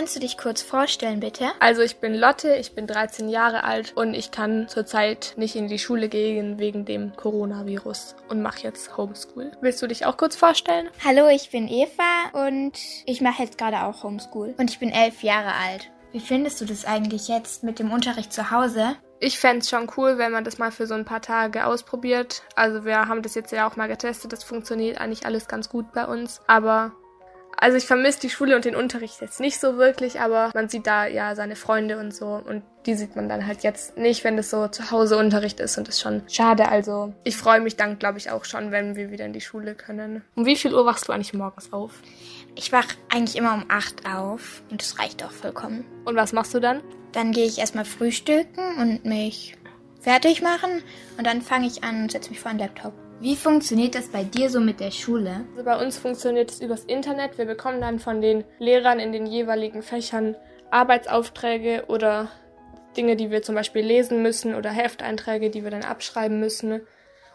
Kannst du dich kurz vorstellen, bitte? Also ich bin Lotte, ich bin 13 Jahre alt und ich kann zurzeit nicht in die Schule gehen wegen dem Coronavirus und mache jetzt Homeschool. Willst du dich auch kurz vorstellen? Hallo, ich bin Eva und ich mache jetzt gerade auch Homeschool. Und ich bin elf Jahre alt. Wie findest du das eigentlich jetzt mit dem Unterricht zu Hause? Ich fände schon cool, wenn man das mal für so ein paar Tage ausprobiert. Also wir haben das jetzt ja auch mal getestet. Das funktioniert eigentlich alles ganz gut bei uns. Aber also ich vermisse die Schule und den Unterricht jetzt nicht so wirklich, aber man sieht da ja seine Freunde und so und die sieht man dann halt jetzt nicht, wenn das so zu Hause Unterricht ist und das ist schon schade. Also ich freue mich dann, glaube ich, auch schon, wenn wir wieder in die Schule können. Um wie viel Uhr wachst du eigentlich morgens auf? Ich wach eigentlich immer um 8 auf und das reicht auch vollkommen. Und was machst du dann? Dann gehe ich erstmal frühstücken und mich fertig machen und dann fange ich an und setze mich vor den Laptop. Wie funktioniert das bei dir so mit der Schule? Also bei uns funktioniert es übers Internet. Wir bekommen dann von den Lehrern in den jeweiligen Fächern Arbeitsaufträge oder Dinge, die wir zum Beispiel lesen müssen oder Hefteinträge, die wir dann abschreiben müssen.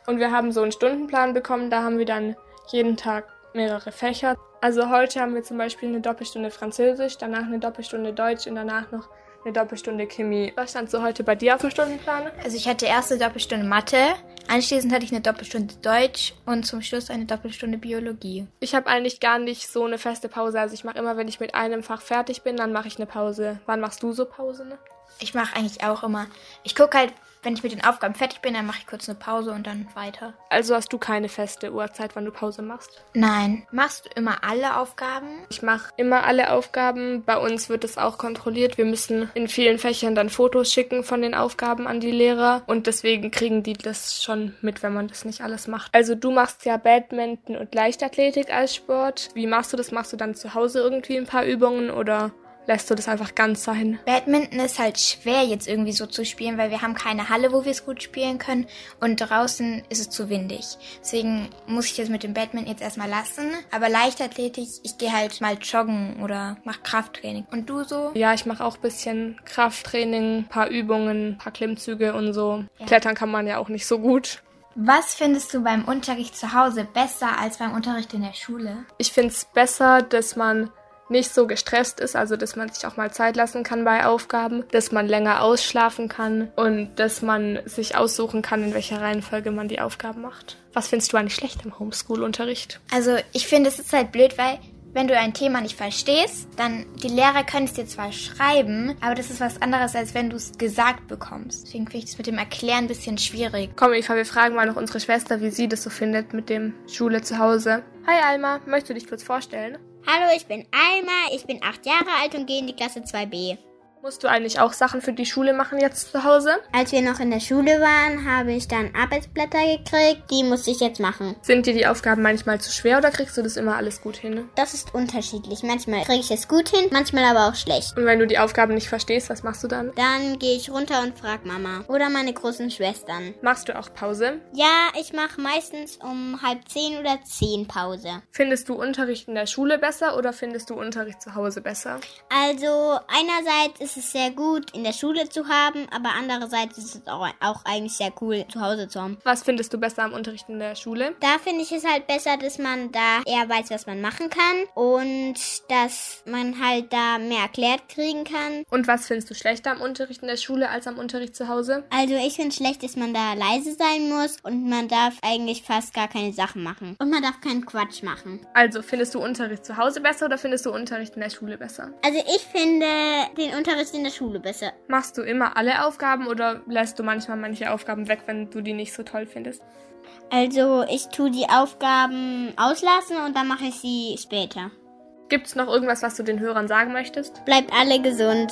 Und wir haben so einen Stundenplan bekommen, da haben wir dann jeden Tag mehrere Fächer. Also heute haben wir zum Beispiel eine Doppelstunde Französisch, danach eine Doppelstunde Deutsch und danach noch eine Doppelstunde Chemie. Was stand so heute bei dir auf dem Stundenplan? Also ich hatte erste Doppelstunde Mathe, anschließend hatte ich eine Doppelstunde Deutsch und zum Schluss eine Doppelstunde Biologie. Ich habe eigentlich gar nicht so eine feste Pause. Also ich mache immer, wenn ich mit einem Fach fertig bin, dann mache ich eine Pause. Wann machst du so Pause? Ne? Ich mache eigentlich auch immer. Ich gucke halt, wenn ich mit den Aufgaben fertig bin, dann mache ich kurz eine Pause und dann weiter. Also hast du keine feste Uhrzeit, wann du Pause machst? Nein. Machst du immer alle Aufgaben? Ich mache immer alle Aufgaben. Bei uns wird es auch kontrolliert. Wir müssen in vielen Fächern dann Fotos schicken von den Aufgaben an die Lehrer und deswegen kriegen die das schon mit, wenn man das nicht alles macht. Also du machst ja Badminton und Leichtathletik als Sport. Wie machst du das? Machst du dann zu Hause irgendwie ein paar Übungen oder lässt du das einfach ganz sein? Badminton ist halt schwer jetzt irgendwie so zu spielen, weil wir haben keine Halle, wo wir es gut spielen können und draußen ist es zu windig. Deswegen muss ich das mit dem Badminton jetzt erstmal lassen. Aber Leichtathletik, ich gehe halt mal joggen oder mach Krafttraining. Und du so? Ja, ich mache auch bisschen Krafttraining, paar Übungen, paar Klimmzüge und so. Ja. Klettern kann man ja auch nicht so gut. Was findest du beim Unterricht zu Hause besser als beim Unterricht in der Schule? Ich finde es besser, dass man nicht so gestresst ist, also dass man sich auch mal Zeit lassen kann bei Aufgaben, dass man länger ausschlafen kann und dass man sich aussuchen kann, in welcher Reihenfolge man die Aufgaben macht. Was findest du eigentlich schlecht im Homeschool-Unterricht? Also ich finde, es ist halt blöd, weil wenn du ein Thema nicht verstehst, dann die Lehrer können es dir zwar schreiben, aber das ist was anderes, als wenn du es gesagt bekommst. Deswegen finde ich das mit dem Erklären ein bisschen schwierig. Komm, Eva, wir fragen mal noch unsere Schwester, wie sie das so findet mit dem Schule zu Hause. Hi Alma, möchtest du dich kurz vorstellen? Hallo, ich bin Alma, ich bin acht Jahre alt und gehe in die Klasse 2b. Musst du eigentlich auch Sachen für die Schule machen jetzt zu Hause? Als wir noch in der Schule waren, habe ich dann Arbeitsblätter gekriegt. Die muss ich jetzt machen. Sind dir die Aufgaben manchmal zu schwer oder kriegst du das immer alles gut hin? Das ist unterschiedlich. Manchmal kriege ich es gut hin, manchmal aber auch schlecht. Und wenn du die Aufgaben nicht verstehst, was machst du dann? Dann gehe ich runter und frag Mama oder meine großen Schwestern. Machst du auch Pause? Ja, ich mache meistens um halb zehn oder zehn Pause. Findest du Unterricht in der Schule besser oder findest du Unterricht zu Hause besser? Also einerseits ist es sehr gut, in der Schule zu haben, aber andererseits ist es auch, auch eigentlich sehr cool, zu Hause zu haben. Was findest du besser am Unterricht in der Schule? Da finde ich es halt besser, dass man da eher weiß, was man machen kann und dass man halt da mehr erklärt kriegen kann. Und was findest du schlechter am Unterricht in der Schule als am Unterricht zu Hause? Also ich finde schlecht, dass man da leise sein muss und man darf eigentlich fast gar keine Sachen machen. Und man darf keinen Quatsch machen. Also findest du Unterricht zu Hause besser oder findest du Unterricht in der Schule besser? Also ich finde den Unterricht in der Schule besser. Machst du immer alle Aufgaben oder lässt du manchmal manche Aufgaben weg, wenn du die nicht so toll findest? Also ich tue die Aufgaben auslassen und dann mache ich sie später. Gibt es noch irgendwas, was du den Hörern sagen möchtest? Bleibt alle gesund.